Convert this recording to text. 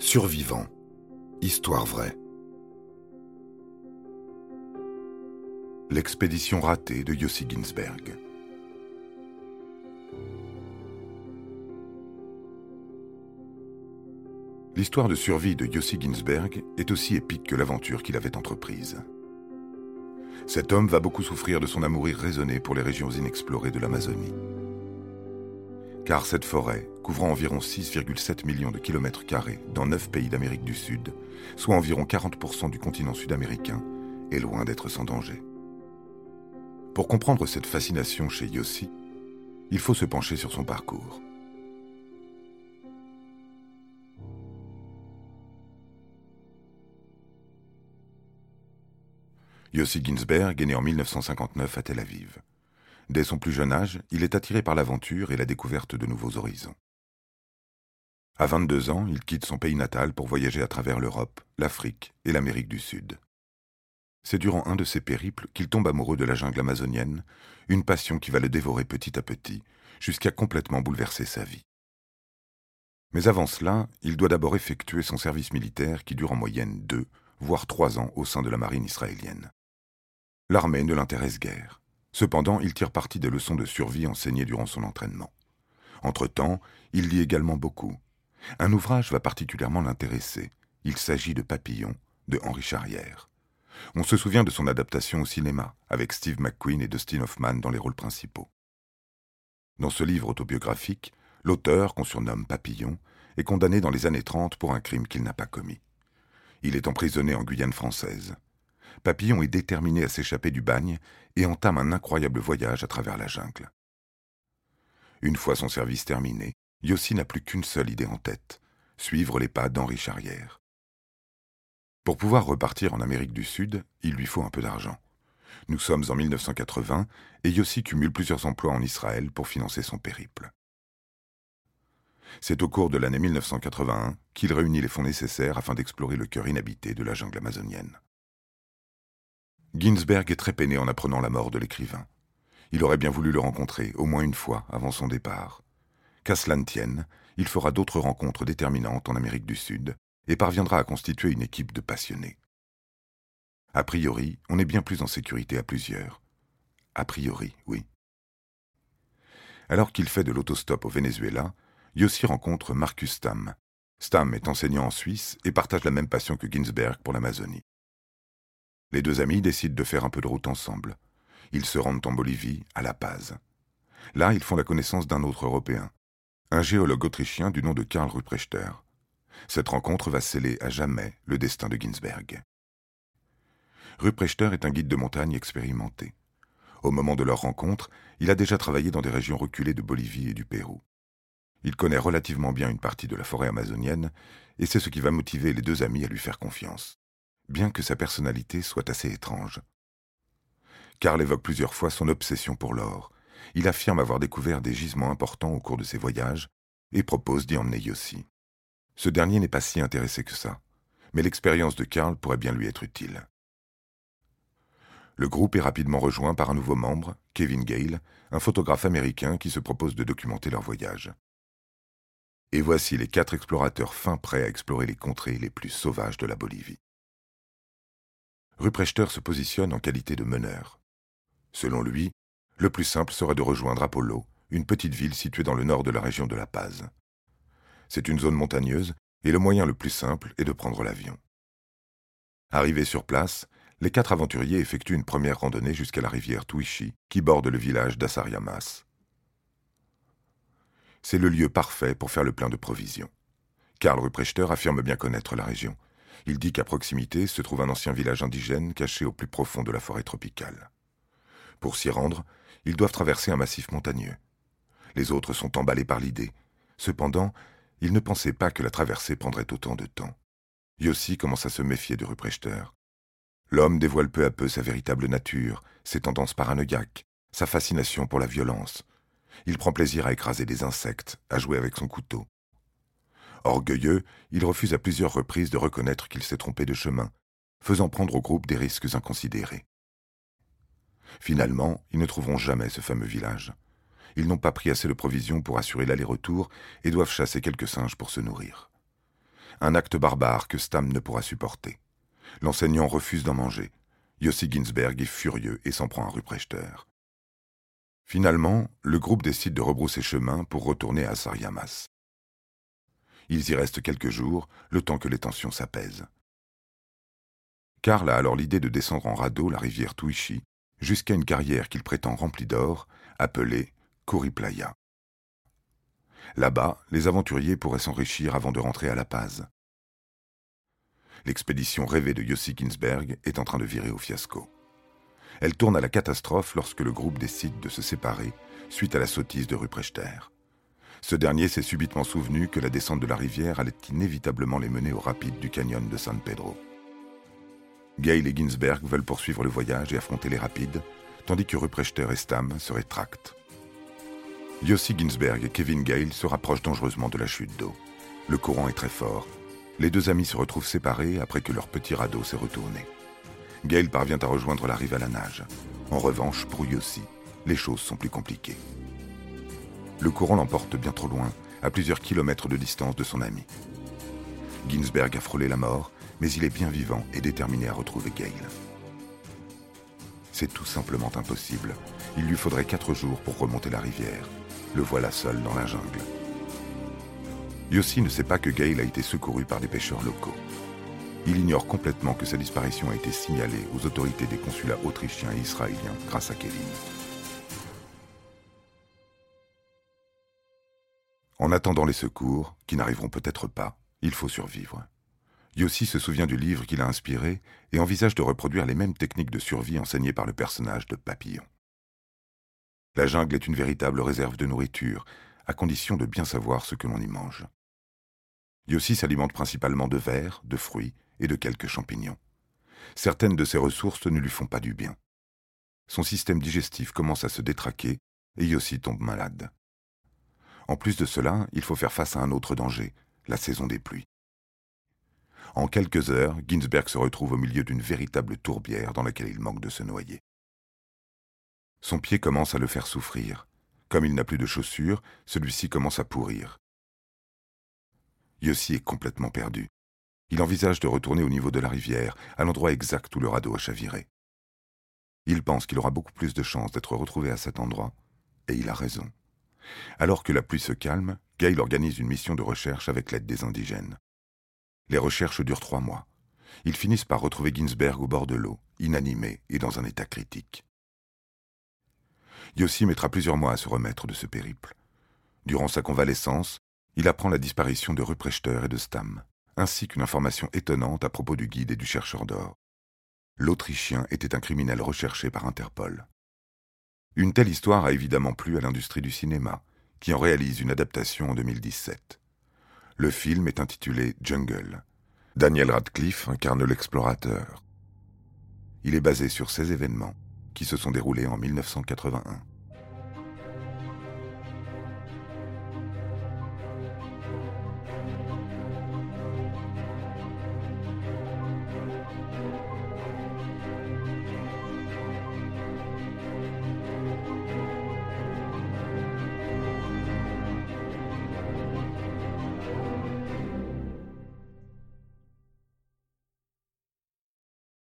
Survivant. Histoire vraie. L'expédition ratée de Yossi Ginsberg. L'histoire de survie de Yossi Ginsberg est aussi épique que l'aventure qu'il avait entreprise. Cet homme va beaucoup souffrir de son amour irraisonné pour les régions inexplorées de l'Amazonie. Car cette forêt, couvrant environ 6,7 millions de kilomètres carrés dans 9 pays d'Amérique du Sud, soit environ 40% du continent sud-américain, est loin d'être sans danger. Pour comprendre cette fascination chez Yossi, il faut se pencher sur son parcours. Yossi Ginsberg est né en 1959 à Tel Aviv. Dès son plus jeune âge, il est attiré par l'aventure et la découverte de nouveaux horizons. À 22 ans, il quitte son pays natal pour voyager à travers l'Europe, l'Afrique et l'Amérique du Sud. C'est durant un de ces périples qu'il tombe amoureux de la jungle amazonienne, une passion qui va le dévorer petit à petit, jusqu'à complètement bouleverser sa vie. Mais avant cela, il doit d'abord effectuer son service militaire qui dure en moyenne deux, voire trois ans au sein de la marine israélienne. L'armée ne l'intéresse guère. Cependant, il tire parti des leçons de survie enseignées durant son entraînement. Entre-temps, il lit également beaucoup. Un ouvrage va particulièrement l'intéresser. Il s'agit de Papillon, de Henri Charrière. On se souvient de son adaptation au cinéma, avec Steve McQueen et Dustin Hoffman dans les rôles principaux. Dans ce livre autobiographique, l'auteur, qu'on surnomme Papillon, est condamné dans les années 30 pour un crime qu'il n'a pas commis. Il est emprisonné en Guyane française. Papillon est déterminé à s'échapper du bagne et entame un incroyable voyage à travers la jungle. Une fois son service terminé, Yossi n'a plus qu'une seule idée en tête, suivre les pas d'Henri Charrière. Pour pouvoir repartir en Amérique du Sud, il lui faut un peu d'argent. Nous sommes en 1980 et Yossi cumule plusieurs emplois en Israël pour financer son périple. C'est au cours de l'année 1981 qu'il réunit les fonds nécessaires afin d'explorer le cœur inhabité de la jungle amazonienne. Ginsberg est très peiné en apprenant la mort de l'écrivain. Il aurait bien voulu le rencontrer au moins une fois avant son départ. Qu'à cela tienne, il fera d'autres rencontres déterminantes en Amérique du Sud et parviendra à constituer une équipe de passionnés. A priori, on est bien plus en sécurité à plusieurs. A priori, oui. Alors qu'il fait de l'autostop au Venezuela, Yossi rencontre Marcus Stam. Stam est enseignant en Suisse et partage la même passion que Ginsberg pour l'Amazonie. Les deux amis décident de faire un peu de route ensemble. Ils se rendent en Bolivie, à La Paz. Là, ils font la connaissance d'un autre Européen, un géologue autrichien du nom de Karl Ruprechter. Cette rencontre va sceller à jamais le destin de Ginsberg. Ruprechter est un guide de montagne expérimenté. Au moment de leur rencontre, il a déjà travaillé dans des régions reculées de Bolivie et du Pérou. Il connaît relativement bien une partie de la forêt amazonienne, et c'est ce qui va motiver les deux amis à lui faire confiance bien que sa personnalité soit assez étrange. Karl évoque plusieurs fois son obsession pour l'or. Il affirme avoir découvert des gisements importants au cours de ses voyages et propose d'y emmener Yossi. Ce dernier n'est pas si intéressé que ça, mais l'expérience de Karl pourrait bien lui être utile. Le groupe est rapidement rejoint par un nouveau membre, Kevin Gale, un photographe américain qui se propose de documenter leur voyage. Et voici les quatre explorateurs fins prêts à explorer les contrées les plus sauvages de la Bolivie. Ruprechter se positionne en qualité de meneur. Selon lui, le plus simple serait de rejoindre Apollo, une petite ville située dans le nord de la région de La Paz. C'est une zone montagneuse et le moyen le plus simple est de prendre l'avion. Arrivés sur place, les quatre aventuriers effectuent une première randonnée jusqu'à la rivière Tuichi qui borde le village d'Asariamas. C'est le lieu parfait pour faire le plein de provisions. Karl Ruprechter affirme bien connaître la région il dit qu'à proximité se trouve un ancien village indigène caché au plus profond de la forêt tropicale. Pour s'y rendre, ils doivent traverser un massif montagneux. Les autres sont emballés par l'idée. Cependant, ils ne pensaient pas que la traversée prendrait autant de temps. Yossi commence à se méfier de Ruprechter. L'homme dévoile peu à peu sa véritable nature, ses tendances paranoïaques, sa fascination pour la violence. Il prend plaisir à écraser des insectes, à jouer avec son couteau. Orgueilleux, il refuse à plusieurs reprises de reconnaître qu'il s'est trompé de chemin, faisant prendre au groupe des risques inconsidérés. Finalement, ils ne trouveront jamais ce fameux village. Ils n'ont pas pris assez de provisions pour assurer l'aller-retour et doivent chasser quelques singes pour se nourrir. Un acte barbare que Stam ne pourra supporter. L'enseignant refuse d'en manger. Yossi Ginsberg est furieux et s'en prend à Ruprechter. Finalement, le groupe décide de rebrousser chemin pour retourner à Sariamas. Ils y restent quelques jours, le temps que les tensions s'apaisent. Karl a alors l'idée de descendre en radeau la rivière Tuichi jusqu'à une carrière qu'il prétend remplie d'or, appelée Koriplaya. Là-bas, les aventuriers pourraient s'enrichir avant de rentrer à La Paz. L'expédition rêvée de Yossi Ginsberg est en train de virer au fiasco. Elle tourne à la catastrophe lorsque le groupe décide de se séparer suite à la sottise de Ruprechter. Ce dernier s'est subitement souvenu que la descente de la rivière allait inévitablement les mener au rapide du canyon de San Pedro. Gale et Ginsberg veulent poursuivre le voyage et affronter les rapides, tandis que Ruprechter et Stam se rétractent. Yossi Ginsberg et Kevin Gale se rapprochent dangereusement de la chute d'eau. Le courant est très fort. Les deux amis se retrouvent séparés après que leur petit radeau s'est retourné. Gale parvient à rejoindre la rive à la nage. En revanche, pour Yossi, les choses sont plus compliquées. Le courant l'emporte bien trop loin, à plusieurs kilomètres de distance de son ami. Ginsberg a frôlé la mort, mais il est bien vivant et déterminé à retrouver Gale. C'est tout simplement impossible. Il lui faudrait quatre jours pour remonter la rivière. Le voilà seul dans la jungle. Yossi ne sait pas que Gale a été secouru par des pêcheurs locaux. Il ignore complètement que sa disparition a été signalée aux autorités des consulats autrichiens et israéliens grâce à Kevin. En attendant les secours, qui n'arriveront peut-être pas, il faut survivre. Yossi se souvient du livre qu'il a inspiré et envisage de reproduire les mêmes techniques de survie enseignées par le personnage de Papillon. La jungle est une véritable réserve de nourriture, à condition de bien savoir ce que l'on y mange. Yossi s'alimente principalement de vers, de fruits et de quelques champignons. Certaines de ces ressources ne lui font pas du bien. Son système digestif commence à se détraquer et Yossi tombe malade. En plus de cela, il faut faire face à un autre danger, la saison des pluies. En quelques heures, Ginsberg se retrouve au milieu d'une véritable tourbière dans laquelle il manque de se noyer. Son pied commence à le faire souffrir. Comme il n'a plus de chaussures, celui-ci commence à pourrir. Yossi est complètement perdu. Il envisage de retourner au niveau de la rivière, à l'endroit exact où le radeau a chaviré. Il pense qu'il aura beaucoup plus de chances d'être retrouvé à cet endroit, et il a raison. Alors que la pluie se calme, Gail organise une mission de recherche avec l'aide des indigènes. Les recherches durent trois mois. Ils finissent par retrouver Ginsberg au bord de l'eau, inanimé et dans un état critique. Yossi mettra plusieurs mois à se remettre de ce périple. Durant sa convalescence, il apprend la disparition de Ruprechter et de Stam, ainsi qu'une information étonnante à propos du guide et du chercheur d'or. L'Autrichien était un criminel recherché par Interpol. Une telle histoire a évidemment plu à l'industrie du cinéma, qui en réalise une adaptation en 2017. Le film est intitulé Jungle. Daniel Radcliffe incarne l'explorateur. Il est basé sur ces événements qui se sont déroulés en 1981.